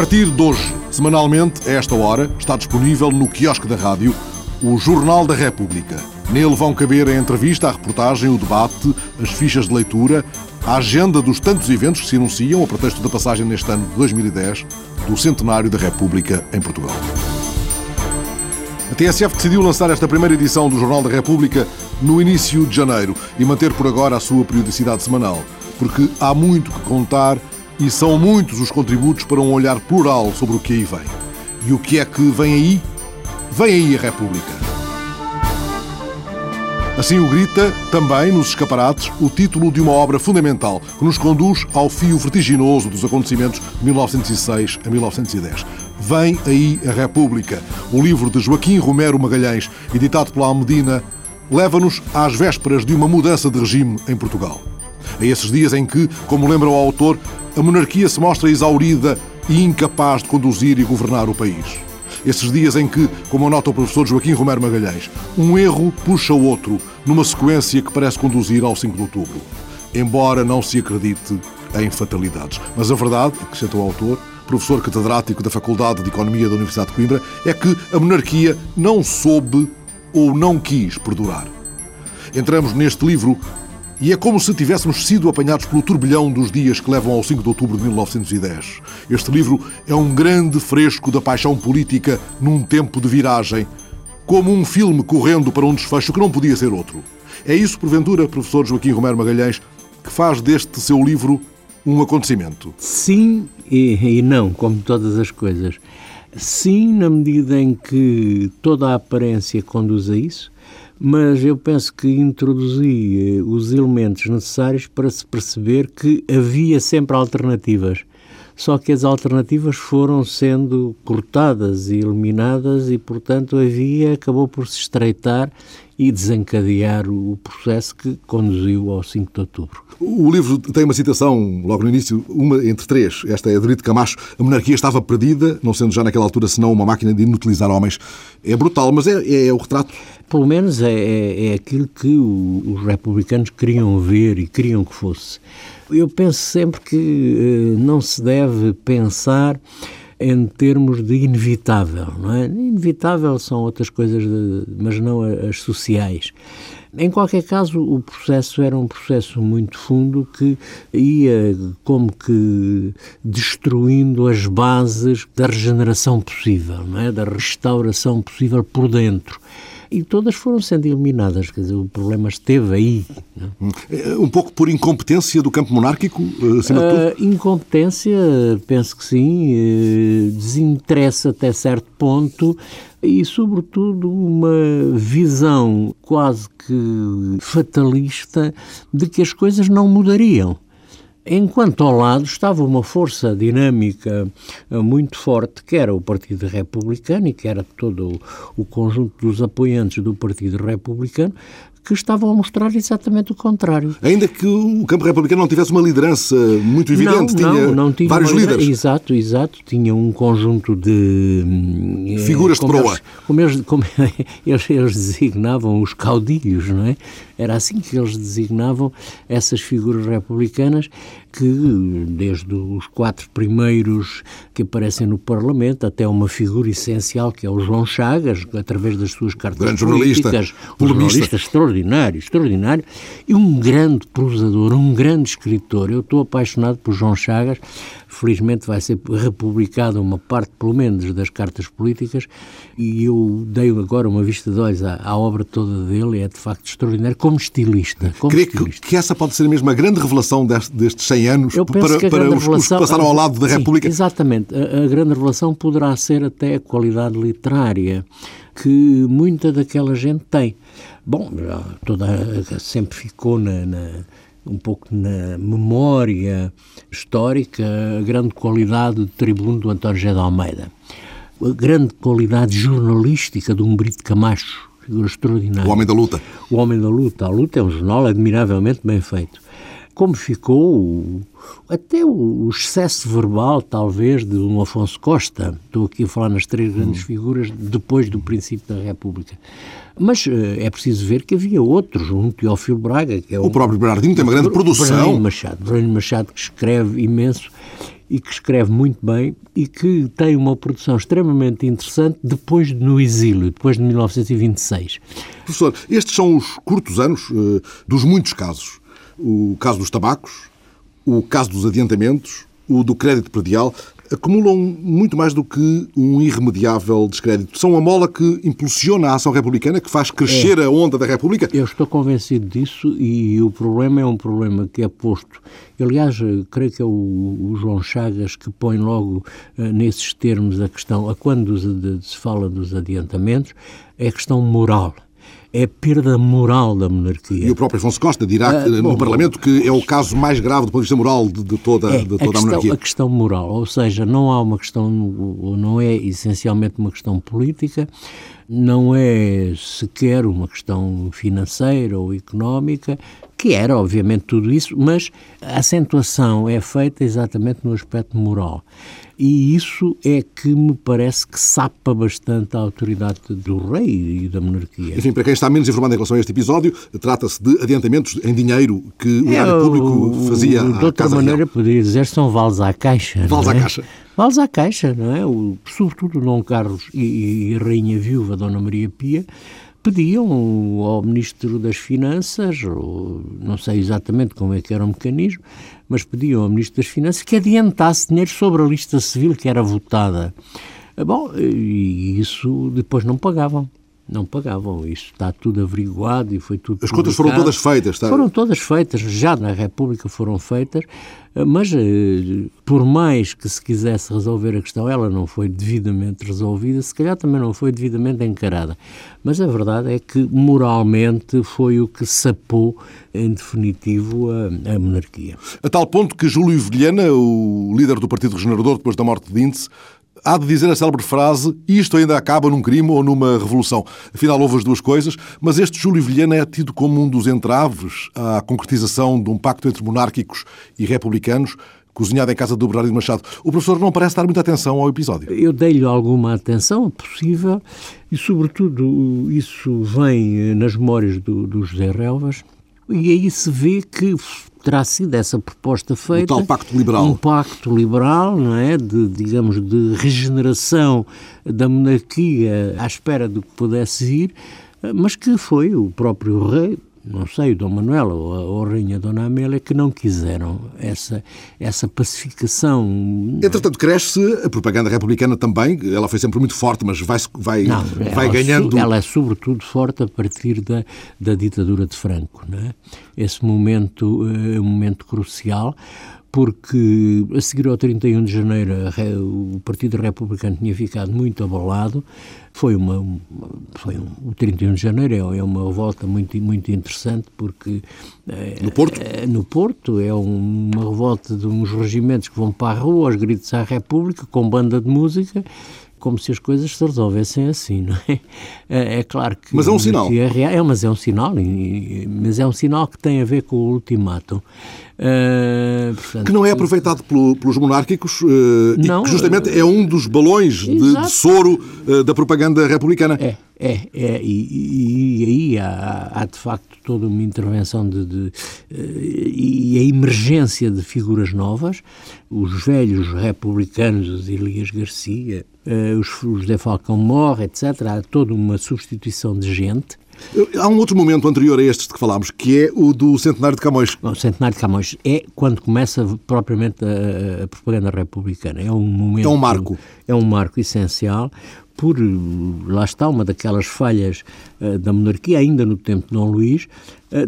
partir de hoje, semanalmente, a esta hora, está disponível no quiosque da rádio o Jornal da República. Nele vão caber a entrevista, a reportagem, o debate, as fichas de leitura, a agenda dos tantos eventos que se anunciam a pretexto da passagem neste ano de 2010 do centenário da República em Portugal. A TSF decidiu lançar esta primeira edição do Jornal da República no início de janeiro e manter por agora a sua periodicidade semanal, porque há muito que contar e são muitos os contributos para um olhar plural sobre o que aí vem. E o que é que vem aí? Vem aí a República. Assim o grita, também nos escaparates, o título de uma obra fundamental que nos conduz ao fio vertiginoso dos acontecimentos de 1906 a 1910. Vem aí a República. O livro de Joaquim Romero Magalhães, editado pela Almedina, leva-nos às vésperas de uma mudança de regime em Portugal. A esses dias em que, como lembra o autor, a monarquia se mostra exaurida e incapaz de conduzir e governar o país. Esses dias em que, como anota o professor Joaquim Romero Magalhães, um erro puxa o outro numa sequência que parece conduzir ao 5 de outubro. Embora não se acredite em fatalidades. Mas a verdade, acrescenta o autor, professor catedrático da Faculdade de Economia da Universidade de Coimbra, é que a monarquia não soube ou não quis perdurar. Entramos neste livro e é como se tivéssemos sido apanhados pelo turbilhão dos dias que levam ao 5 de outubro de 1910. Este livro é um grande fresco da paixão política num tempo de viragem, como um filme correndo para um desfecho que não podia ser outro. É isso, porventura, professor Joaquim Romero Magalhães, que faz deste seu livro um acontecimento? Sim e, e não, como todas as coisas. Sim, na medida em que toda a aparência conduz a isso, mas eu penso que introduzi eh, os elementos necessários para se perceber que havia sempre alternativas. Só que as alternativas foram sendo cortadas e eliminadas e, portanto, havia acabou por se estreitar e desencadear o processo que conduziu ao 5 de outubro. O livro tem uma citação, logo no início, uma entre três. Esta é de Brito Camacho. A monarquia estava perdida, não sendo já naquela altura senão uma máquina de inutilizar homens. É brutal, mas é, é o retrato. Pelo menos é, é, é aquilo que os republicanos queriam ver e queriam que fosse. Eu penso sempre que eh, não se deve pensar em termos de inevitável, não é? Inevitável são outras coisas, de, mas não as sociais. Em qualquer caso, o processo era um processo muito fundo que ia como que destruindo as bases da regeneração possível, não é? da restauração possível por dentro e todas foram sendo eliminadas. Quer dizer, o problema esteve aí. É? Um pouco por incompetência do campo monárquico, eh, acima de tudo? Uh, incompetência, penso que sim. Uh, desinteressa até certo ponto e, sobretudo, uma visão quase que fatalista de que as coisas não mudariam. Enquanto ao lado estava uma força dinâmica eh, muito forte, que era o Partido Republicano e que era todo o conjunto dos apoiantes do Partido Republicano, que estavam a mostrar exatamente o contrário. Ainda que o campo republicano não tivesse uma liderança muito evidente, não, tinha, não, não tinha vários líderes. Exato, exato. Tinha um conjunto de... Hum, Figuras de proa. Eles, como, eles, como eles, eles designavam os caudilhos, não é? Era assim que eles designavam essas figuras republicanas que, desde os quatro primeiros que aparecem no Parlamento, até uma figura essencial que é o João Chagas, através das suas cartas grande políticas, jornalista, jornalista extraordinário, extraordinário, e um grande prosador, um grande escritor. Eu estou apaixonado por João Chagas, felizmente vai ser republicada uma parte, pelo menos, das cartas políticas, e eu dei agora uma vista de olhos à, à obra toda dele, é de facto extraordinário, como estilista. Como Creio estilista. Que, que, essa pode ser mesmo a grande revelação deste, destes 100 anos para, para os, os, que passaram ao lado da sim, República. Exatamente. A, a grande revelação poderá ser até a qualidade literária que muita daquela gente tem. Bom, toda, sempre ficou na, na um pouco na memória histórica a grande qualidade de tribuno do António José de Almeida, a grande qualidade jornalística de um Brito Camacho, figura extraordinária. O Homem da Luta. O Homem da Luta. A Luta é um jornal admiravelmente bem feito. Como ficou até o excesso verbal, talvez, de um Afonso Costa. Estou aqui a falar nas três grandes hum. figuras depois do princípio da República. Mas uh, é preciso ver que havia outros, um Teófilo Braga, que é o próprio Bernardino tem uma grande produção. Bernardino Machado, Bernardino Machado que escreve imenso e que escreve muito bem e que tem uma produção extremamente interessante depois no exílio, depois de 1926. Professor, estes são os curtos anos uh, dos muitos casos. O caso dos tabacos, o caso dos adiantamentos, o do crédito predial acumulam muito mais do que um irremediável descrédito. São a mola que impulsiona a ação republicana, que faz crescer é. a onda da República? Eu estou convencido disso e o problema é um problema que é posto. Aliás, creio que é o, o João Chagas que põe logo uh, nesses termos a questão, a quando se fala dos adiantamentos, é a questão moral é a perda moral da monarquia. E o próprio Afonso Costa dirá uh, no bom, Parlamento que é o caso mais grave do ponto de vista moral de, de toda, é, de toda a, questão, a, monarquia. A questão moral, ou seja, não há uma questão, não é essencialmente uma questão política, não é sequer uma questão financeira ou económica, que era obviamente tudo isso, mas a acentuação é feita exatamente no aspecto moral. E isso é que me parece que sapa bastante a autoridade do rei e da monarquia. Enfim, para quem está menos informado em relação a este episódio, trata-se de adiantamentos em dinheiro que o é, público fazia De outra maneira, Real. poderia dizer são vales à caixa. Vales à é? caixa. Vales à caixa, não é? O, sobretudo Dom Carlos e, e a rainha viúva Dona Maria Pia pediam ao Ministro das Finanças, ou não sei exatamente como é que era o mecanismo, mas pediam ao Ministro das Finanças que adiantasse dinheiro sobre a lista civil que era votada. Bom, e isso depois não pagavam não pagavam. Isso está tudo averiguado e foi tudo. As contas foram todas feitas, está? Foram todas feitas, já na República foram feitas, mas eh, por mais que se quisesse resolver a questão, ela não foi devidamente resolvida, se calhar também não foi devidamente encarada. Mas a verdade é que moralmente foi o que sapou, em definitivo, a, a monarquia. A tal ponto que Júlio Vilhena, o líder do Partido Regenerador, depois da morte de Índice, há de dizer a célebre frase isto ainda acaba num crime ou numa revolução. Afinal, houve as duas coisas, mas este Júlio Vilhena é tido como um dos entraves à concretização de um pacto entre monárquicos e republicanos cozinhado em casa do Bernardino Machado. O professor não parece dar muita atenção ao episódio. Eu dei-lhe alguma atenção possível e, sobretudo, isso vem nas memórias do, do José Relvas, e aí se vê que terá sido essa proposta feita. Um tal pacto liberal. Um pacto liberal, não é? De, digamos, de regeneração da monarquia à espera do que pudesse ir, mas que foi o próprio rei, não sei, o Dom Manuel ou a, ou a Rainha Dona Amélia, que não quiseram essa, essa pacificação. Entretanto, cresce a propaganda republicana também, ela foi sempre muito forte, mas vai, vai, não, vai ela, ganhando... Ela é sobretudo forte a partir da, da ditadura de Franco, não é? Esse momento é um momento crucial, porque a seguir ao 31 de janeiro o Partido Republicano tinha ficado muito abalado. Foi uma, foi um, o 31 de janeiro é, é uma revolta muito muito interessante porque no Porto é, no Porto é uma revolta de uns regimentos que vão para a rua aos gritos à República com banda de música como se as coisas se resolvessem assim, não é? É, é claro que... Mas é um sinal. É, é, mas é um sinal, mas é um sinal que tem a ver com o ultimátum. Uh, portanto, que não é aproveitado pelo, pelos monárquicos uh, não, e que justamente uh, é um dos balões de, de, soro da propaganda republicana. É, é, é e, aí há, há, de facto toda uma intervenção de, de e a emergência de figuras novas, os velhos republicanos, os Elias Garcia, os, os José Falcão morre, etc. Há toda uma substituição de gente Há um outro momento anterior a estes de que falámos, que é o do Centenário de Camões. o Centenário de Camões é quando começa propriamente a, a propaganda republicana. É um momento. É um marco. É um marco essencial, por, lá está, uma daquelas falhas da monarquia, ainda no tempo de Dom Luís,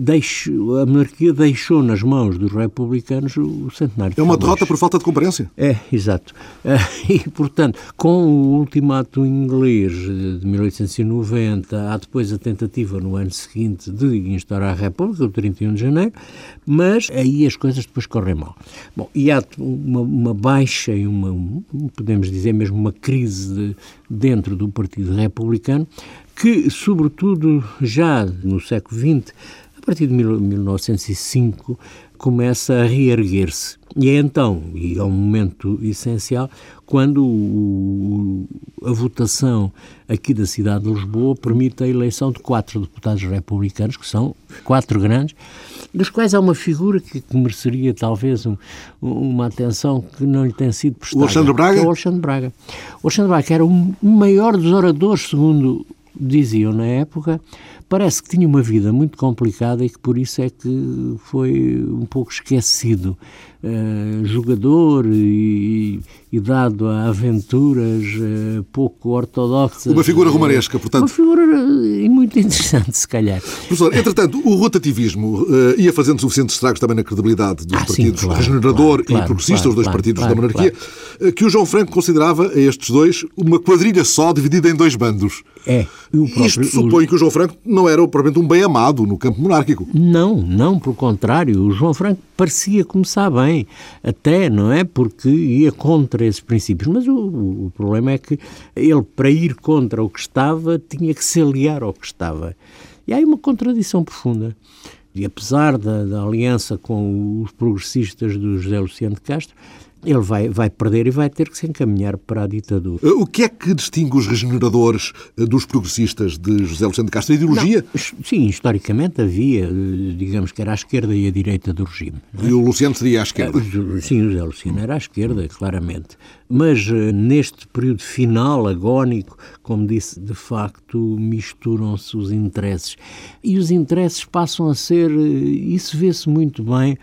deixo, a monarquia deixou nas mãos dos republicanos o, centenário. É uma derrota por falta de concorrência. É, exato. Uh, e, portanto, com o ultimato inglês de 1890, há depois a tentativa no ano seguinte de instaurar a República, o 31 de janeiro, mas aí as coisas depois correm mal. Bom, e há uma, uma baixa e uma, podemos dizer mesmo uma crise de, dentro do Partido Republicano, que, sobretudo já no século XX, a partir de 1905, começa a reerguer-se. E é então, e é um momento essencial, quando o, a votação aqui da cidade de Lisboa permite a eleição de quatro deputados republicanos, que são quatro grandes, dos quais há uma figura que, mereceria talvez um, uma atenção que não lhe tem sido prestada. O Alexandre Braga? É o Alexandre Braga. O Alexandre Braga era o maior dos oradores, segundo diziam na época, parece que tinha uma vida muito complicada e que por isso é que foi um pouco esquecido. Uh, jogador e, e, dado a aventuras uh, pouco ortodoxas. Uma figura romanesca, portanto. Uma figura uh, muito interessante, se calhar. Professor, entretanto, o rotativismo ia fazendo suficientes estragos também na credibilidade dos ah, partidos sim, claro, regenerador claro, e progressista, claro, os dois claro, partidos claro, da monarquia, que o João Franco considerava a estes dois uma quadrilha só dividida em dois bandos. É. Próprio, Isto supõe o... que o João Franco não era propriamente um bem amado no campo monárquico. Não, não, pelo contrário. O João Franco parecia começar bem, até, não é? Porque ia contra esses princípios. Mas o, o problema é que ele, para ir contra o que estava, tinha que se aliar ao que estava. E há aí uma contradição profunda. E apesar da, da aliança com os progressistas do José Luciano de Castro, ele vai, vai perder e vai ter que se encaminhar para a ditadura. Eh, o que é que distingue os regeneradores eh, dos progressisos de José Luciano de Castro? A ideologia? Não, sim, historicamente havia, eh, digamos que era a esquerda e a direita do regime. É? E o Luciano seria à esquerda? Sim, o José Luciano era à esquerda, claramente. Mas neste período final, agónico, como disse, de facto misturam-se os interesses. E os interesses passam a ser, isso vê-se muito bem,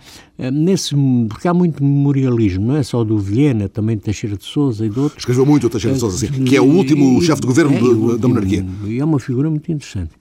nesse, porque há muito memorialismo, não é só do Vilhena, também de Teixeira de Souza e de outros. Escreveu muito o Teixeira de Souza, sim, que é o último chefe de governo é, de, da monarquia. E é uma figura muito interessante.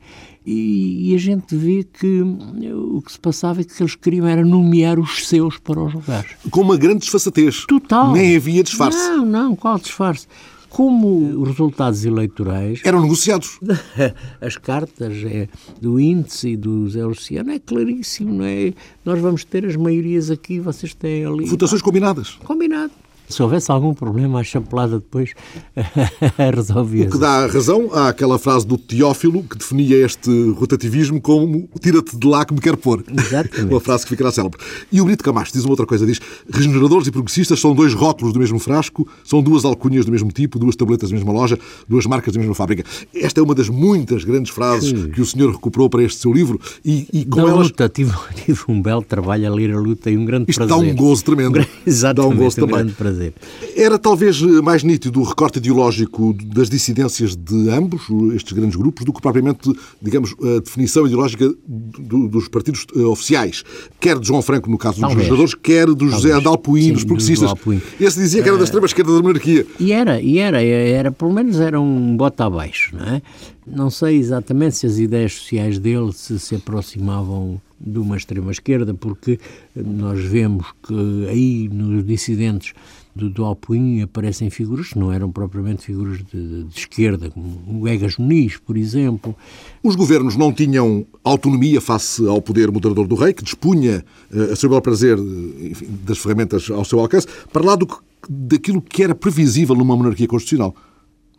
E, e, a gente vê que o que se passava é que eles queriam era nomear os seus para os lugares. Com uma grande desfaçatez. Total. Nem havia disfarce. Não, não, qual disfarce? como os resultados eleitorais eram negociados. As cartas é, do índice e do Zé Luciano é claríssimo, não é? Nós vamos ter as maiorias aqui, vocês têm ali. Votações combinadas. Combinado. Se houvesse algum problema, a chapelada depois resolvia. O que dá razão àquela frase do Teófilo que definia este rotativismo como tira-te de lá que me quer pôr. Exatamente. uma frase que ficará célebre. E o Brito Camacho diz uma outra coisa, diz regeneradores e progressistas são dois rótulos do mesmo frasco, são duas alcunhas do mesmo tipo, duas tabletas da mesma loja, duas marcas da mesma fábrica. Esta é uma das muitas grandes frases Sim. que o senhor recuperou para este seu livro e, e com da elas... luta, tive, tive, um belo trabalho a ler a luta e um grande Isto prazer. dá um gozo tremendo. Exatamente, dá um gozo um também. grande prazer fazer. Era talvez mais nítido o recorte ideológico das dissidências de ambos, estes grandes grupos, do que propriamente, digamos, a definição ideológica do, dos partidos uh, oficiais, quer de João Franco, no caso dos legisladores, quer do Talvez. José Adalpoim, dos progressistas. Esse dizia que era da extrema esquerda da monarquia. E era, e era, era, pelo menos era um bota abaixo, não é? Não sei exatamente se as ideias sociais dele se, se aproximavam de uma extrema-esquerda, porque nós vemos que aí nos dissidentes do, do Alpuim aparecem figuras que não eram propriamente figuras de, de esquerda, como o Egas Muniz, por exemplo. Os governos não tinham autonomia face ao poder moderador do rei, que dispunha, eh, a seu bel prazer, enfim, das ferramentas ao seu alcance, para lá do daquilo que era previsível numa monarquia constitucional.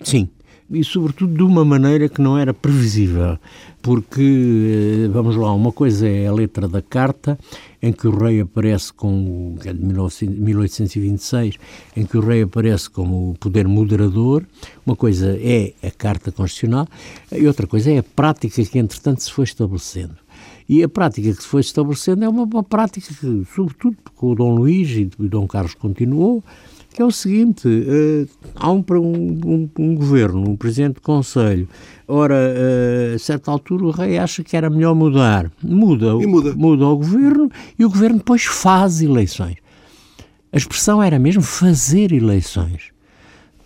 Sim, e sobretudo de uma maneira que não era previsível, porque, eh, vamos lá, uma coisa é a letra da carta, em que o rei aparece com, é de 1826, em que o rei aparece como o poder moderador, uma coisa é a carta constitucional e outra coisa é a prática que entretanto se foi estabelecendo. E a prática que se foi estabelecendo é uma, uma prática que, sobretudo com o Dom Luís e o Dom Carlos continuou, que é o seguinte: uh, há um, um, um, governo, um presidente de conselho. Ora, uh, a certa altura o rei acha que era melhor mudar. Muda, muda. muda o governo e o governo depois faz eleições. A expressão era mesmo fazer eleições.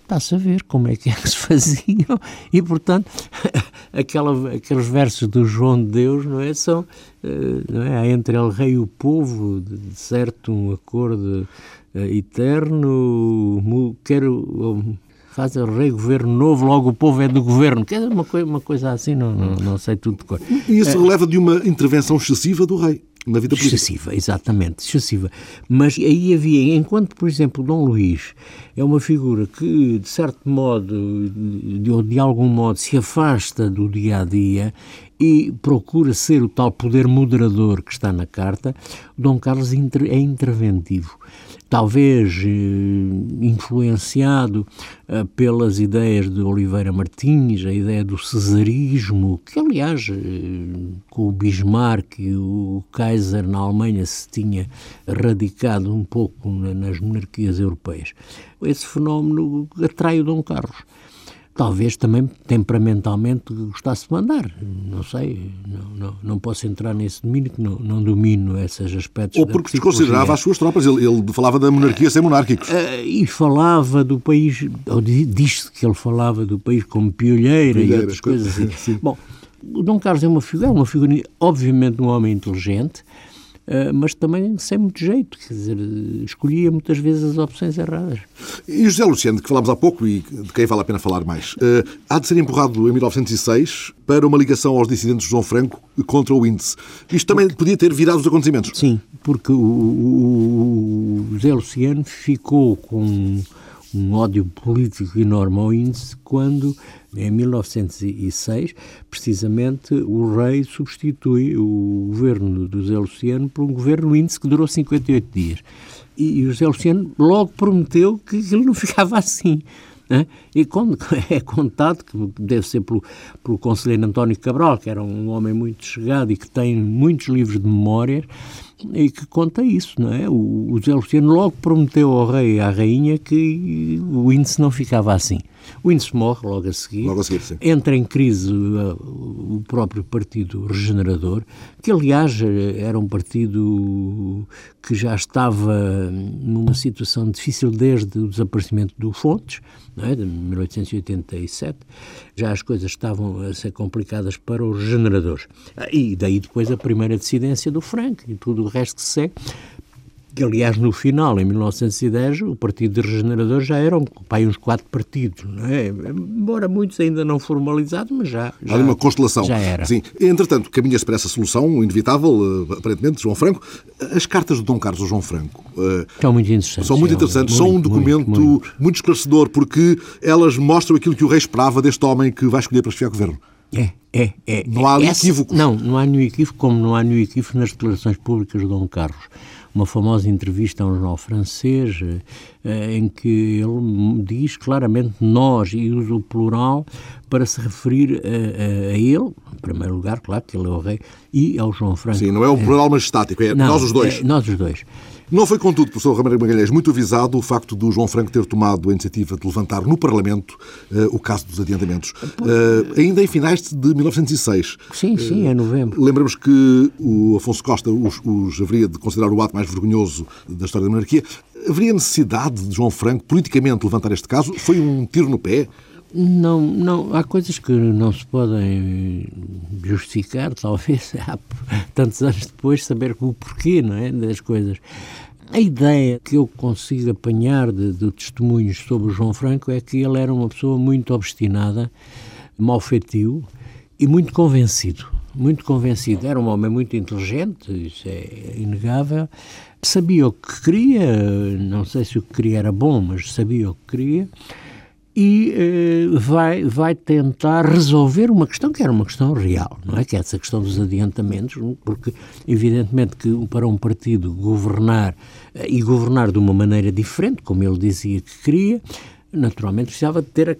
Está-se a ver como é que é que se faziam. E, portanto, aquela, aqueles versos do João de Deus, não é? São, uh, não é? Entre ele rei e o povo, de, certo, um acordo eterno, quero faz o rei governo novo, logo o povo é do governo. Quer uma coisa, uma coisa assim, não, não, não sei tudo de cor. E isso releva de uma intervenção excessiva do rei na vida política. Excessiva, exatamente, excessiva. Mas aí havia, enquanto, por exemplo, Dom Luís é uma figura que, de certo modo, de, de algum modo, se afasta do dia a dia e procura ser o tal poder moderador que está na carta, Dom Carlos é interventivo. Talvez eh, influenciado eh, pelas ideias de Oliveira Martins, a ideia do cesarismo, que aliás com o Bismarck e o Kaiser na Alemanha se tinha radicado um pouco nas monarquias europeias. Esse fenómeno atrai o Dom Carlos talvez também temperamentalmente gostasse de mandar. Não sei, não, não, não posso entrar nesse domínio, que não, não domino esses aspectos. Ou porque desconsiderava as suas tropas, ele, ele falava da monarquia sem monárquicos. Uh, e falava do país, ou diz-se que ele falava do país como piolheira, piolheira e outras coisas assim. Sim. Bom, o Dom Carlos é uma figura, é uma figura, obviamente, um homem inteligente, Uh, mas também sem muito jeito, quer dizer, escolhia muitas vezes as opções erradas. E José Luciano, de que falámos há pouco e de quem vale a pena falar mais, uh, há de ser empurrado em 1906 para uma ligação aos dissidentes de João Franco contra o índice. Isto também podia ter virado os acontecimentos. Sim, porque o, o, o José Luciano ficou com um ódio político enorme ao índice quando, em 1906, precisamente o rei substitui o governo do José Luciano por um governo índice que durou 58 dias. E o José Luciano logo prometeu que ele não ficava assim. Né? E quando é contado, que deve ser pelo, pelo conselheiro António Cabral, que era um homem muito chegado e que tem muitos livros de memórias, e que conta isso, não é? O, o José Luciano logo prometeu ao rei e à rainha que o índice não ficava assim. O índice morre logo a seguir. Logo a seguir, sim. Entra em crise uh, o próprio Partido Regenerador, que aliás era um partido que já estava numa situação difícil desde o desaparecimento do Fontes, não é? de 1887. Já as coisas estavam a ser complicadas para os regeneradores. Ah, e daí depois a primeira dissidência do Franco e tudo o resto que se segue que aliás no final, em 1910, o Partido de Regeneradores já eram pai, uns quatro partidos, não é? embora muitos ainda não formalizados, mas já, já Há uma constelação. Já era. Sim. Entretanto, caminhas para essa solução inevitável, eh, aparentemente, João Franco. As cartas de Dom Carlos ao João Franco uh, são muito interessantes. São muito interessantes, muito, são um documento muito, muito. muito, esclarecedor, porque elas mostram aquilo que o rei esperava deste homem que vai escolher para chefiar o governo. É, é, é. Não há equívoco. Não, não há nenhum equívoco, como não há nenhum equívoco nas declarações públicas de Dom Carlos uma famosa entrevista a um jornal francês eh, em que ele diz claramente nós e usa o plural para se referir a, a, a, ele, em primeiro lugar, claro que ele é o rei, e ao João Franco. Sim, não é o plural majestático, é não, nós os dois. É, nós os dois. Não foi, contudo, professor Ramalho Magalhães, muito avisado o facto do João Franco ter tomado a iniciativa de levantar no Parlamento uh, o caso dos adiantamentos. Uh, ainda em finais de 1906. Sim, sim, é novembro. lembramos que o Afonso Costa os, os haveria de considerar o ato mais vergonhoso da história da monarquia. Haveria necessidade de João Franco politicamente levantar este caso? Foi um tiro no pé? Não, não, há coisas que não se podem justificar, talvez, há tantos anos depois, saber o porquê não é, das coisas. A ideia que eu consigo apanhar de, de testemunhos sobre o João Franco é que ele era uma pessoa muito obstinada, malfeitio e muito convencido. Muito convencido. Era um homem muito inteligente, isso é inegável. Sabia o que queria, não sei se o que queria era bom, mas sabia o que queria e eh, vai, vai tentar resolver uma questão que era uma questão real, não é? Que é essa questão dos adiantamentos, porque evidentemente que para um partido governar eh, e governar de uma maneira diferente, como ele dizia que queria, naturalmente precisava de ter a,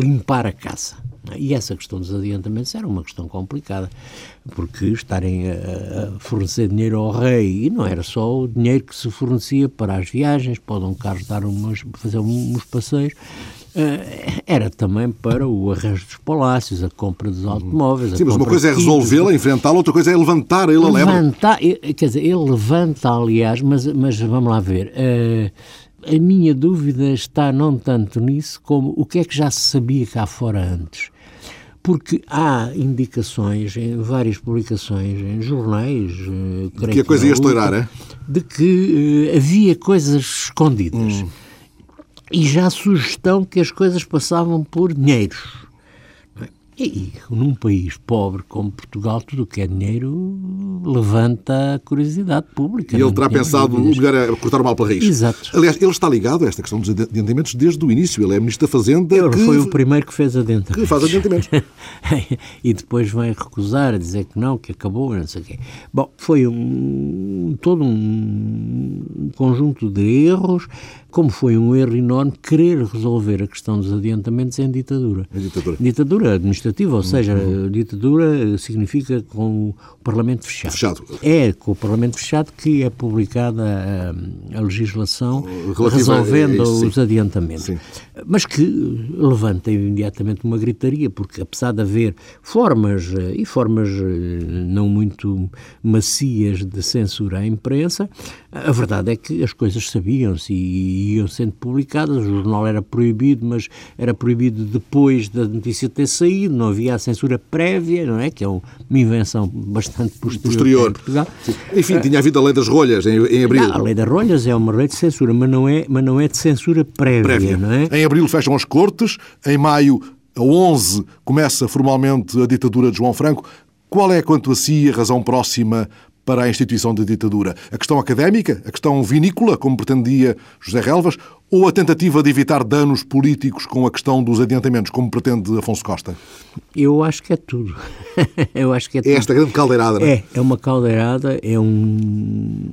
limpar a casa. É? E essa questão dos adiantamentos era uma questão complicada, porque estarem a, fornecer dinheiro ao rei, e não era só o dinheiro que se fornecia para as viagens, para um carro dar umas, fazer uns passeios, era também para o arranjo dos palácios, a compra dos automóveis. Sim, mas uma coisa é resolvê-la, enfrentá-la, outra coisa é levantar ele levantar, a lebre. Quer dizer, ele levanta, aliás, mas, mas vamos lá ver. Uh, a minha dúvida está não tanto nisso como o que é que já se sabia cá fora antes. Porque há indicações em várias publicações, em jornais. Uh, que a coisa ia estourar, é? De que havia coisas escondidas. Hum e já sugestão que as coisas passavam por dinheiros. E, num país pobre como Portugal, tudo o que é dinheiro levanta a curiosidade pública. E ele terá pensado o melhor é cortar o mal pela raiz. Exato. Aliás, ele está ligado a esta questão dos adiantamentos desde o início. Ele é Ministro da Fazenda. Ele que... foi o primeiro que fez adiantamentos. Que faz adiantamentos. e depois vem recusar, dizer que não, que acabou, não sei o quê. Bom, foi um, todo um conjunto de erros como foi um erro enorme querer resolver a questão dos adiantamentos em ditadura. Em ditadura. Ditadura administrativa, ou seja, uhum. ditadura significa com o Parlamento fechado. Fechado. É com o Parlamento fechado que é publicada a, a legislação Relativa resolvendo isso, os adiantamentos. Sim. Mas que levanta imediatamente uma gritaria, porque apesar de haver formas, eh, e formas eh, não muito macias de censura à imprensa, a verdade é que as coisas sabiam-se e iam sendo publicadas. O jornal era proibido, mas era proibido depois da notícia ter saído, não havia a censura prévia, não é? Que é uma invenção bastante posterior. posterior. Em Portugal. Enfim, tinha havido a lei das rolhas em, em abril. Não, a lei das rolhas é uma lei de censura, mas não é, mas não é de censura prévia, prévia. não é? Em abril fecham as cortes, em maio, a 11, começa formalmente a ditadura de João Franco. Qual é, quanto a si, a razão próxima para a instituição da ditadura? A questão académica? A questão vinícola, como pretendia José Relvas? Ou a tentativa de evitar danos políticos com a questão dos adiantamentos, como pretende Afonso Costa? Eu acho que é tudo. Eu acho que é, é esta grande caldeirada, não é? É, é uma caldeirada, é um,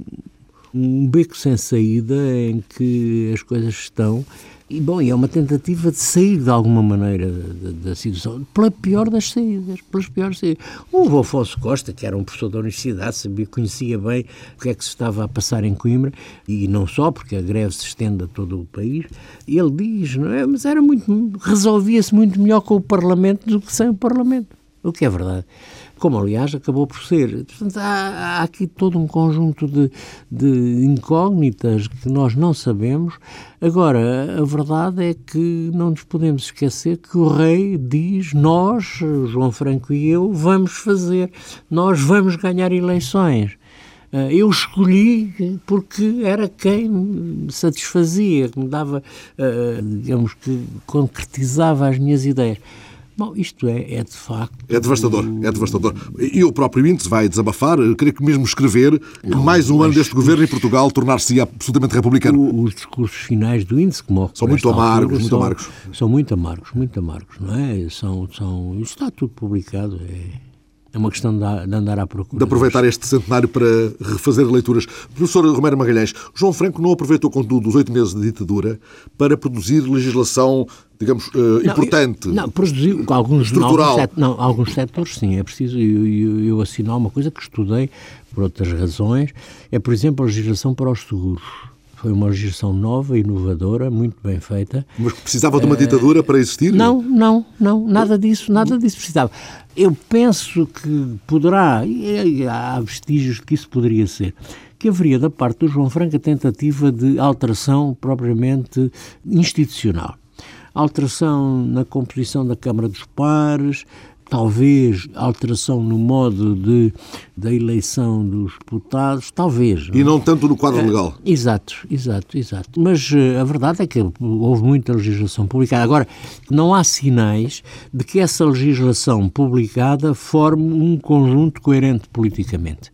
um beco sem saída em que as coisas estão e, bom, é uma tentativa de sair de alguma maneira da, situação, pela pior das saídas, pelas piores saídas. O Afonso Costa, que era um professor da universidade, sabia, conhecia bem o que é que se estava a passar em Coimbra, e não só, porque a greve se estende a todo o país, ele diz, não é? Mas era muito, resolvia-se muito melhor com o Parlamento do que sem o Parlamento, o que é verdade como aliás acabou por ser. Portanto, há, há aqui todo um conjunto de, de, incógnitas que nós não sabemos. Agora, a verdade é que não nos podemos esquecer que o rei diz: nós, João Franco e eu, vamos fazer, nós vamos ganhar eleições. Eh, eu escolhi porque era quem me satisfazia, que me dava, eh, digamos que concretizava as minhas ideias. Bom, isto é, é de facto. É devastador, é devastador. E o próprio índice vai desabafar, creio que mesmo escrever que mais um ano deste governo em Portugal tornar-se absolutamente republicano. O, os discursos finais do índice, como São muito amargos, altura, muito são, amargos. São muito amargos, muito amargos, não é? São, são, isto está tudo publicado, é. É uma questão de, andar à procura. De aproveitar este centenário para refazer leituras. Professor Romero Magalhães, João Franco não aproveitou, contudo, os oito meses de ditadura para produzir legislação, digamos, uh, não, importante. Eu, não, produziu alguns, estrutural. Não, alguns, não, alguns setores, sim. É preciso eu, eu, eu assinar uma coisa que estudei por outras razões. É, por exemplo, a legislação para os seguros foi uma legislação nova, inovadora, muito bem feita. Mas precisava de uma ditadura para existir? Não, não, não, nada disso, nada disso precisava. Eu penso que poderá, e há vestígios de que isso poderia ser, que haveria da parte do João Franco a tentativa de alteração propriamente institucional alteração na composição da Câmara dos Pares, talvez alteração no modo de, da eleição dos deputados, talvez. E não tanto no quadro legal. É, exato, exato, exato. Mas uh, a verdade é que houve muita legislação publicada. Agora, não há sinais de que essa legislação publicada forme um conjunto coerente politicamente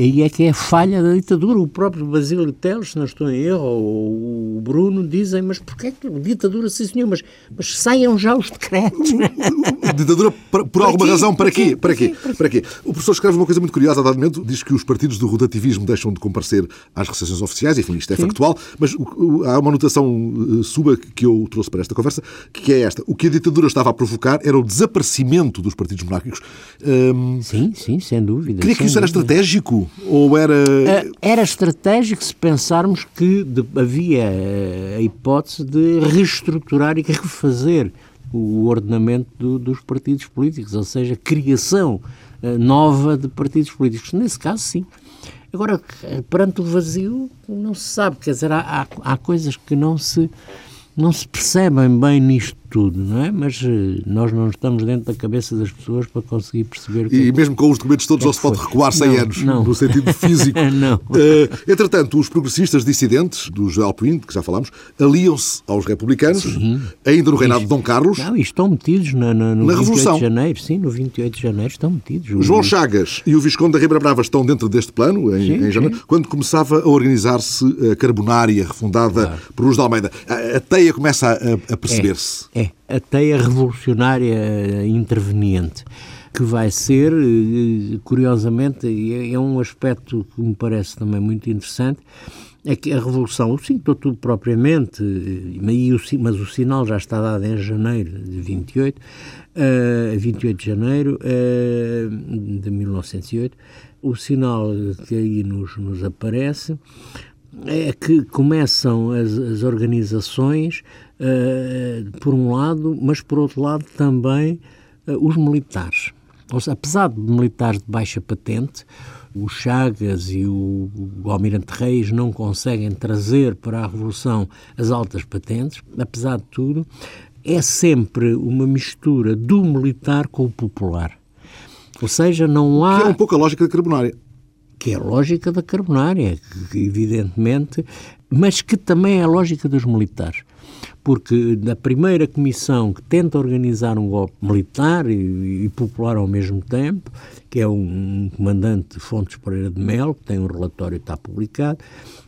aí é que é a falha da ditadura. O próprio Basílio Teles, se não estou em erro, ou o Bruno, dizem, mas porquê que ditadura, sim senhor, mas, mas saiam já os decretos. ditadura por, por alguma quê? razão, para quê? Para quê? Para quê? O professor escreve uma coisa muito curiosa, a dado momento, diz que os partidos do rotativismo deixam de comparecer às recepções oficiais, enfim, isto é sim. factual, mas há uma anotação uh, suba que eu trouxe para esta conversa, que é esta. O que a ditadura estava a provocar era o desaparecimento dos partidos monárquicos. Um, sim, sim, sem dúvida. Queria que isso era estratégico ou era. Eh, era estratégico se pensarmos que havia eh, a hipótese de reestruturar e refazer o ordenamento do, dos partidos políticos, ou seja, criação uh, nova de partidos políticos. Nesse caso, sim. Agora, perante o vazio, não se sabe. Quer dizer, há, há, há coisas que não se, não se percebem bem nisto tudo, não é? Mas uh, nós não estamos dentro da cabeça das pessoas para conseguir perceber... E mesmo com os documentos todos, é se pode recuar 100 não, anos, não. no sentido físico. não. Uh, entretanto, os progressistas dissidentes dos Alpuin, que já falámos, aliam-se aos republicanos, sim. ainda no reinado de Dom Carlos. Não, e estão metidos na, na, no na 28 Revolução. de janeiro, sim, no 28 de janeiro estão metidos. João Chagas e o Visconde da Ribeira Brava estão dentro deste plano, em, sim, em janeiro, quando começava a organizar-se a Carbonária, refundada claro. por Luz de Almeida. A, a teia começa a, a perceber-se. É, é, a teia revolucionária interveniente que vai ser, eh, curiosamente, é, é um aspecto que me parece também muito interessante, é que a Revolução, o 5 de outubro propriamente, eh, mas o sinal já está dado em janeiro de 28, uh, 28 de janeiro de 1908, o sinal que aí nos, nos aparece é que começam as, as organizações, por um lado, mas por outro lado também os militares. Seja, apesar de militares de baixa patente, o Chagas e o, o Almirante Reis não conseguem trazer para a Revolução as altas patentes, apesar de tudo, é sempre uma mistura do militar com o popular. Ou seja, não há. Que é um pouco a lógica da carbonária. Que é a lógica da carbonária, evidentemente, mas que também é a lógica dos militares porque da primeira comissão que tenta organizar um golpe militar e, e popular ao mesmo tempo, que é um, um comandante Fontes Pereira de Melo, que tem um relatório que está publicado,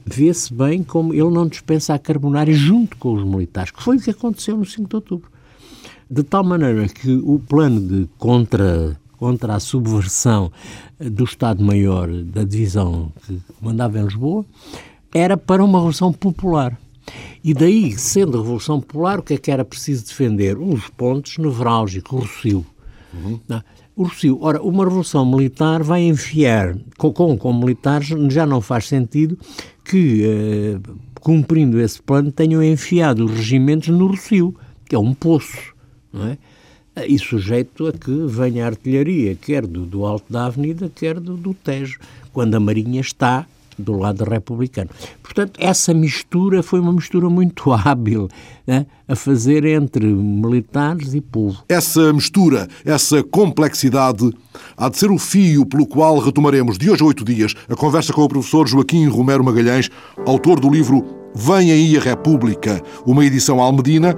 vê-se bem como ele não dispensa a carbonária junto com os militares, que foi o que aconteceu no 5 de outubro. De tal maneira que o plano de contra contra a subversão do Estado-Maior da divisão que mandava em Lisboa, era para uma revolução popular. E daí, sendo a Revolução Popular, o que é que era preciso defender? Uns pontos nevrálgicos, o Rocio. Uhum. O Rocio. Ora, uma revolução militar vai enfiar, com, com, com militares, já não faz sentido que, eh, cumprindo esse plano, tenham enfiado os regimentos no Rocio, que é um poço, não é? E sujeito a que venha a artilharia, quer do, do Alto da Avenida, quer do, do Tejo, quando a Marinha está do lado republicano. Portanto, essa mistura foi uma mistura muito hábil né, a fazer entre militares e povo. Essa mistura, essa complexidade, há de ser o fio pelo qual retomaremos de hoje a oito dias a conversa com o professor Joaquim Romero Magalhães, autor do livro Vem aí a República, uma edição almedina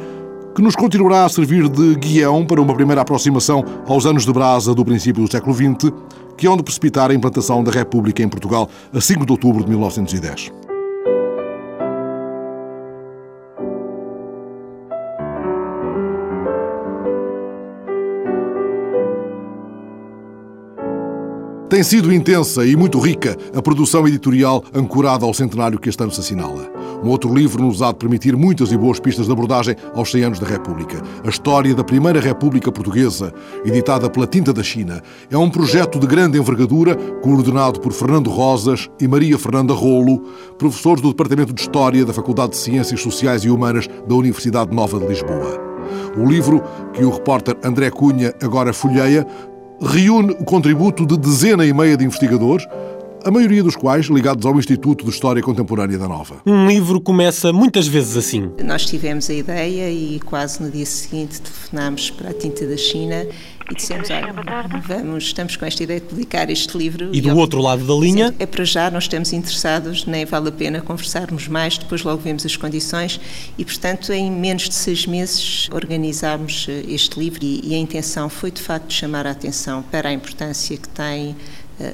que nos continuará a servir de guião para uma primeira aproximação aos anos de brasa do princípio do século XX, que é onde precipitar a implantação da República em Portugal a 5 de outubro de 1910. Tem sido intensa e muito rica a produção editorial ancorada ao centenário que este ano se assinala. Um outro livro nos há de permitir muitas e boas pistas de abordagem aos 100 anos da República. A história da Primeira República Portuguesa, editada pela Tinta da China, é um projeto de grande envergadura, coordenado por Fernando Rosas e Maria Fernanda Rolo, professores do Departamento de História da Faculdade de Ciências Sociais e Humanas da Universidade Nova de Lisboa. O livro, que o repórter André Cunha agora folheia, reúne o contributo de dezena e meia de investigadores, a maioria dos quais ligados ao Instituto de História Contemporânea da Nova. Um livro começa muitas vezes assim. Nós tivemos a ideia e quase no dia seguinte telefonámos para a Tinta da China e dissemos, olha, vamos, estamos com esta ideia de publicar este livro. E do e, outro lado da linha? É para já, nós estamos interessados, nem vale a pena conversarmos mais, depois logo vemos as condições e, portanto, em menos de seis meses organizámos eh, este livro e, e a intenção foi, de facto, chamar a atenção para a importância que tem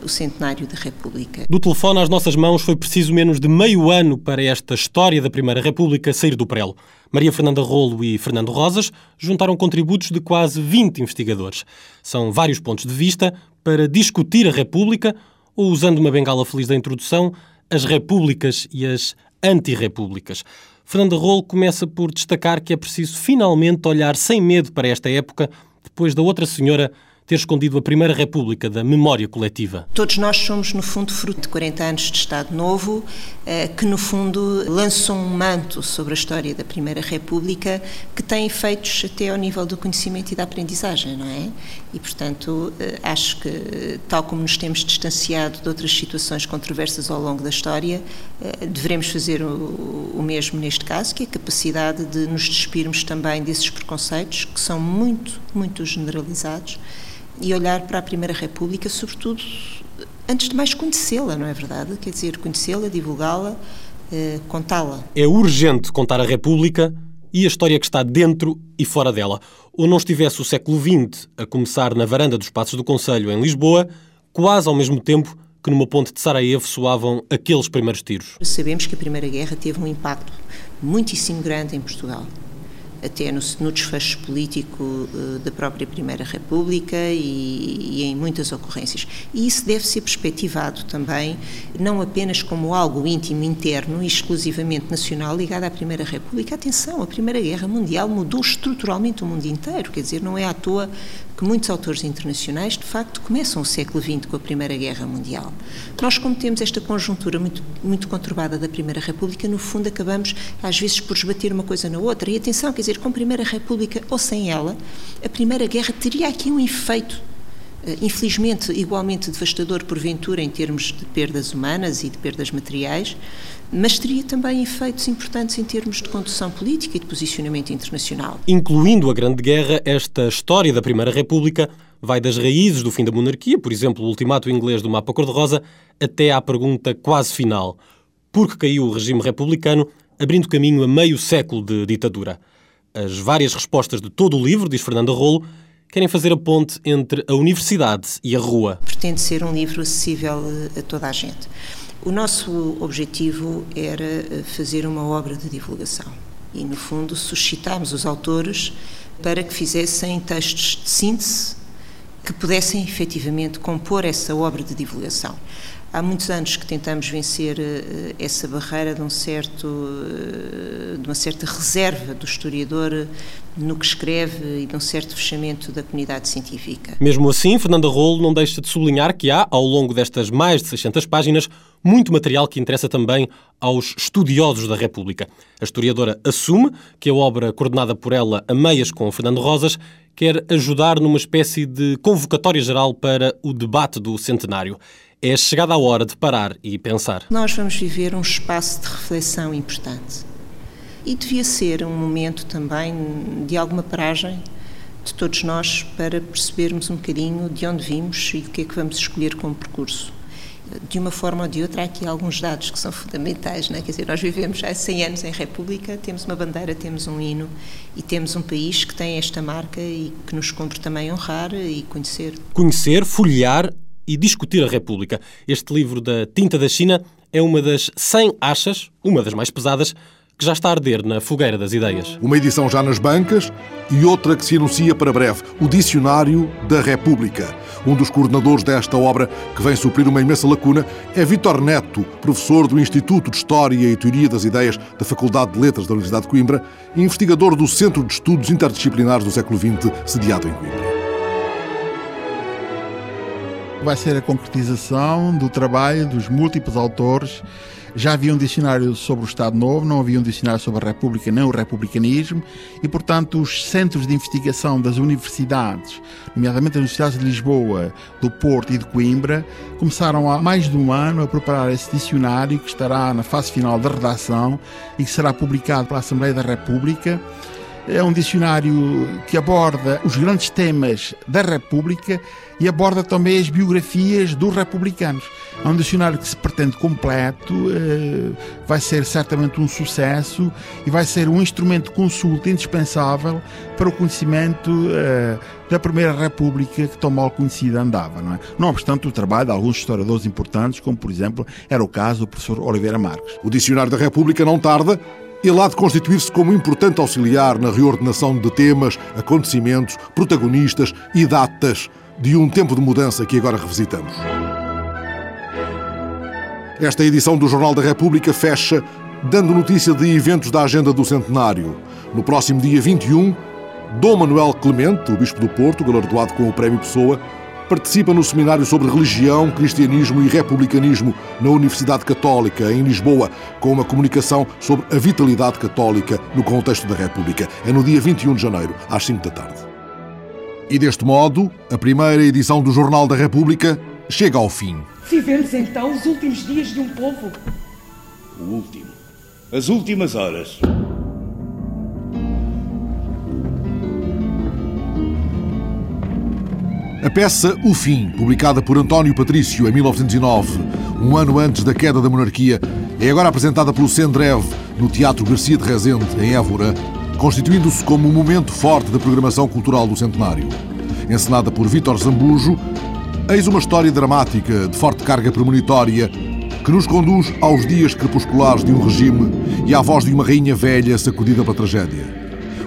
o centenário da República. Do telefone às nossas mãos foi preciso menos de meio ano para esta história da Primeira República sair do prelo. Maria Fernanda Rolo e Fernando Rosas juntaram contributos de quase 20 investigadores. São vários pontos de vista para discutir a República ou, usando uma bengala feliz da introdução, as repúblicas e as antirrepúblicas. Fernanda Rolo começa por destacar que é preciso finalmente olhar sem medo para esta época, depois da outra senhora ter escondido a Primeira República da memória coletiva? Todos nós somos, no fundo, fruto de 40 anos de Estado Novo, eh, que, no fundo, lançam um manto sobre a história da Primeira República que tem efeitos até ao nível do conhecimento e da aprendizagem, não é? E, portanto, eh, acho que, tal como nos temos distanciado de outras situações controversas ao longo da história, eh, devemos fazer o mesmo neste caso, que é a capacidade de nos despirmos também desses preconceitos que são muito, muito generalizados e olhar para a Primeira República, sobretudo, antes de mais conhecê-la, não é verdade? Quer dizer, conhecê-la, divulgá-la, eh, contá-la. É urgente contar a República e a história que está dentro e fora dela. Ou não estivesse o século XX a começar na varanda dos Passos do Conselho, em Lisboa, quase ao mesmo tempo que numa ponte de Sarajevo soavam aqueles primeiros tiros. Sabemos que a Primeira Guerra teve um impacto muitíssimo grande em Portugal até no, no desfecho político uh, da própria Primeira República e, e, em muitas ocorrências. E isso deve ser perspectivado também, não apenas como algo íntimo, interno e exclusivamente nacional ligado à Primeira República. Atenção, a Primeira Guerra Mundial mudou estruturalmente o mundo inteiro, quer dizer, não é à toa que muitos autores internacionais, de facto, começam o século XX com a Primeira Guerra Mundial. Nós, como temos esta conjuntura muito, muito conturbada da Primeira República, no fundo acabamos, às vezes, por esbater uma coisa na outra. E atenção, quer dizer, com a Primeira República ou sem ela, a Primeira Guerra teria aqui um efeito eh, infelizmente igualmente devastador porventura em termos de perdas humanas e de perdas materiais, mas teria também efeitos importantes em termos de condução política e de posicionamento internacional. Incluindo a Grande Guerra, esta história da Primeira República vai das raízes do fim da monarquia, por exemplo, o ultimato inglês do mapa cor-de-rosa, até à pergunta quase final: por que caiu o regime republicano, abrindo caminho a meio século de ditadura? As várias respostas de todo o livro, diz Fernando Rolo, querem fazer a ponte entre a universidade e a rua. Pretende ser um livro acessível a toda a gente. O nosso objetivo era eh, fazer uma obra de divulgação e, no fundo, suscitámos os autores para que fizessem textos de síntese que pudessem efetivamente compor essa obra de divulgação. Há muitos anos que tentamos vencer uh, essa barreira de, um certo, uh, de uma certa reserva do historiador no que escreve e de um certo fechamento da comunidade científica. Mesmo assim, Fernanda Rolo não deixa de sublinhar que há, ao longo destas mais de 600 páginas, muito material que interessa também aos estudiosos da República. A historiadora assume que a obra coordenada por ela a meias com Fernando Rosas quer ajudar numa espécie de convocatória geral para o debate do centenário é chegada a hora de parar e pensar. Nós vamos viver um espaço de reflexão importante. E devia ser um momento também de alguma paragem de todos nós para percebermos um bocadinho de onde vimos e o que é que vamos escolher como percurso. De uma forma ou de outra, há aqui alguns dados que são fundamentais. Não é? Quer dizer, nós vivemos há 100 anos em República, temos uma bandeira, temos um hino e temos um país que tem esta marca e que nos cumpre também honrar e conhecer. Conhecer, folhear e discutir a República. Este livro da Tinta da China é uma das 100 achas, uma das mais pesadas, que já está a arder na fogueira das ideias. Uma edição já nas bancas e outra que se anuncia para breve, o Dicionário da República. Um dos coordenadores desta obra, que vem suprir uma imensa lacuna, é Vitor Neto, professor do Instituto de História e Teoria das Ideias da Faculdade de Letras da Universidade de Coimbra e investigador do Centro de Estudos Interdisciplinares do século XX, sediado em Coimbra. vai ser a concretização do trabalho dos múltiplos autores. Já havia um dicionário sobre o Estado Novo, não havia um dicionário sobre a República nem o republicanismo, e, portanto, os centros de investigação das universidades, nomeadamente as universidades de Lisboa, do Porto e de Coimbra, começaram há mais de um ano a preparar esse dicionário que estará na fase final da redação e que será publicado pela Assembleia da República é um dicionário que aborda os grandes temas da República e aborda também as biografias dos republicanos. É um dicionário que se pretende completo, eh, vai ser certamente um sucesso e vai ser um instrumento de consulta indispensável para o conhecimento eh, da Primeira República que tão mal conhecida andava. Não, é? não obstante o trabalho de alguns historiadores importantes, como por exemplo era o caso do professor Oliveira Marques. O Dicionário da República não tarda ele há de constituir-se como importante auxiliar na reordenação de temas, acontecimentos, protagonistas e datas de um tempo de mudança que agora revisitamos. Esta edição do Jornal da República fecha dando notícia de eventos da agenda do centenário. No próximo dia 21, Dom Manuel Clemente, o Bispo do Porto, galardoado com o Prémio Pessoa, participa no seminário sobre religião, cristianismo e republicanismo na Universidade Católica, em Lisboa, com uma comunicação sobre a vitalidade católica no contexto da República. É no dia 21 de janeiro, às 5 da tarde. E deste modo, a primeira edição do Jornal da República chega ao fim. Vivemos então os últimos dias de um povo. O último. As últimas horas. A peça O Fim, publicada por António Patrício em 1909, um ano antes da queda da monarquia, é agora apresentada pelo Sendrev no Teatro Garcia de Rezende, em Évora, constituindo-se como um momento forte da programação cultural do centenário. Encenada por Vítor Zambujo, eis uma história dramática de forte carga premonitória que nos conduz aos dias crepusculares de um regime e à voz de uma rainha velha sacudida pela tragédia.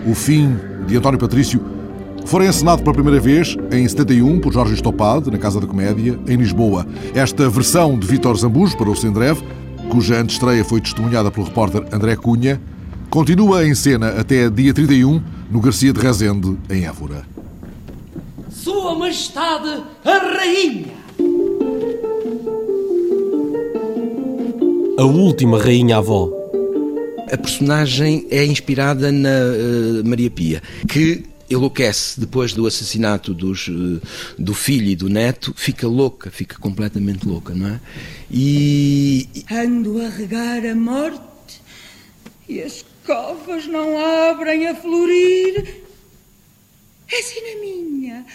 O Fim, de António Patrício, Fora encenado pela primeira vez, em 71, por Jorge Estopade, na Casa da Comédia, em Lisboa. Esta versão de Vítor Zambujo para o Sendrev, cuja antestreia foi testemunhada pelo repórter André Cunha, continua em cena até dia 31, no Garcia de Rezende, em Évora. Sua Majestade, a Rainha! A última Rainha-Avó. A personagem é inspirada na uh, Maria Pia, que enlouquece depois do assassinato dos, eh, do filho e do neto, fica louca, fica completamente louca, não é? E. Ando a regar a morte e as covas não abrem a florir. É assim na minha.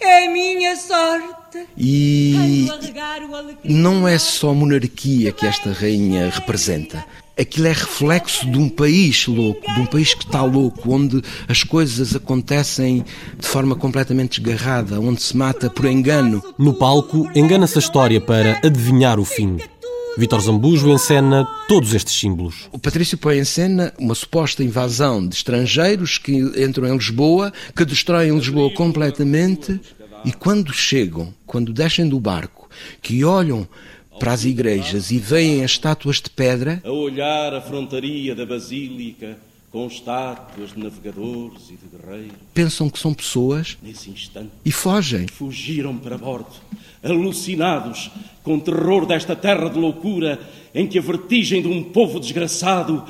É a minha sorte. E não é só monarquia que esta rainha representa aquilo é reflexo de um país louco, de um país que está louco, onde as coisas acontecem de forma completamente desgarrada, onde se mata por engano. No palco, engana-se a história para adivinhar o fim. Vítor Zambujo encena todos estes símbolos. O Patrício põe em cena uma suposta invasão de estrangeiros que entram em Lisboa, que destroem Lisboa completamente e quando chegam, quando descem do barco, que olham para as igrejas e veem as estátuas de pedra. A olhar a frontaria da basílica com estátuas de navegadores e de guerreiros. Pensam que são pessoas Nesse instante, e fogem. Fugiram para bordo, alucinados com o terror desta terra de loucura em que a vertigem de um povo desgraçado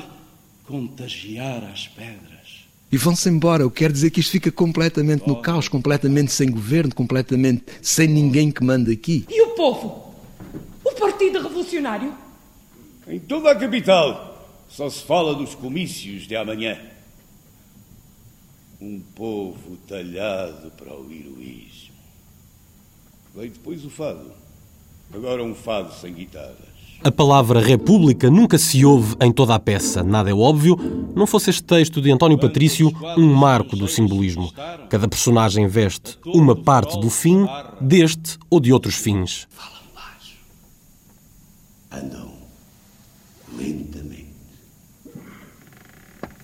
contagiara as pedras. E vão-se embora. Eu quero dizer que isto fica completamente no caos, completamente sem governo, completamente sem ninguém que manda aqui. E o povo? O Partido Revolucionário? Em toda a capital só se fala dos comícios de amanhã. Um povo talhado para o heroísmo. Veio depois o fado. Agora um fado sem guitarras. A palavra República nunca se ouve em toda a peça. Nada é óbvio, não fosse este texto de António Patrício um marco do simbolismo. Cada personagem veste uma parte do fim deste ou de outros fins andam lentamente.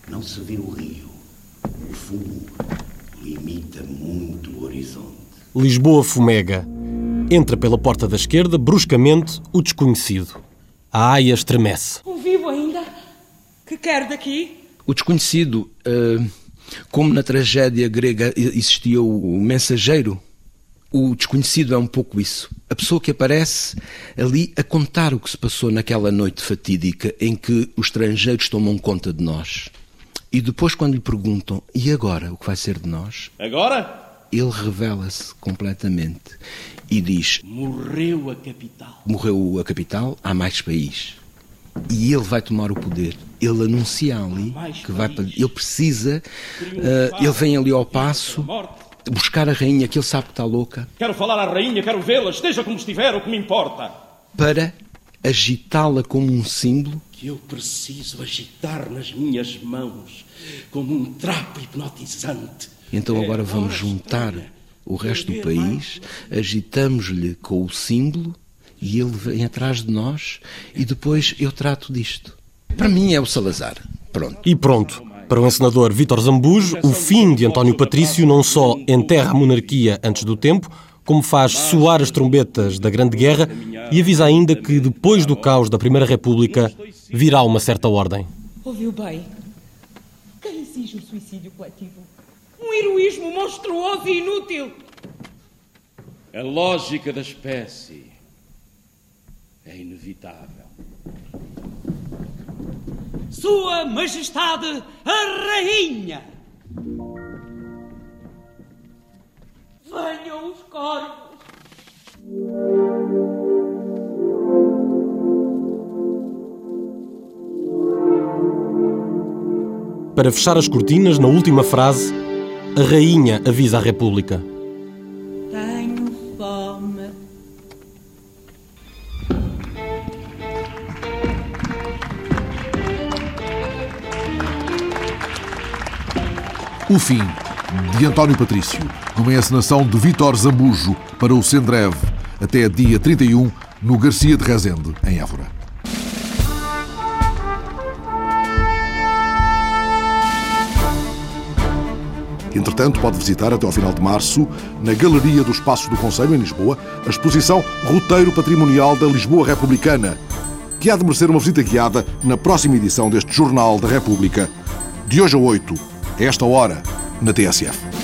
Não se vê o rio. O fumo limita muito o horizonte. Lisboa fumega. Entra pela porta da esquerda, bruscamente, o desconhecido. A aia estremece. O vivo ainda? Que quer daqui? O desconhecido, uh, como na tragédia grega existia o mensageiro, o desconhecido é um pouco isso. A pessoa que aparece ali a contar o que se passou naquela noite fatídica em que os estrangeiros tomam conta de nós. E depois, quando lhe perguntam, e agora, o que vai ser de nós? Agora? Ele revela-se completamente e diz: Morreu a capital. Morreu a capital, há mais país. E ele vai tomar o poder. Ele anuncia ali que vai. Ele precisa. Uh, ele vem ali ao passo buscar a rainha que ele sabe que está louca. Quero falar à rainha, quero vê-la, esteja como estiver, o que me importa. Para agitá-la como um símbolo. Que eu preciso agitar nas minhas mãos, como um trapo hipnotizante. Então agora vamos juntar o resto do país, agitamos-lhe com o símbolo e ele vem atrás de nós e depois eu trato disto. Para mim é o Salazar. Pronto. E pronto. Para o encenador Vítor Zambujo, o fim de António Patrício não só enterra a monarquia antes do tempo, como faz soar as trombetas da Grande Guerra e avisa ainda que depois do caos da Primeira República virá uma certa ordem. Ouviu bem? Quem exige o suicídio coletivo? Um heroísmo monstruoso e inútil. A lógica da espécie é inevitável. Sua Majestade a Rainha! Venham os corvos! Para fechar as cortinas, na última frase, a rainha avisa a República. O fim, de António Patrício, numa encenação de Vítor Zambujo para o Sendreve, até dia 31, no Garcia de Rezende, em Évora. Entretanto, pode visitar até ao final de março, na Galeria dos Passos do Conselho, em Lisboa, a exposição Roteiro Patrimonial da Lisboa Republicana, que há de merecer uma visita guiada na próxima edição deste Jornal da República, de hoje a 8, a esta hora, na TSF.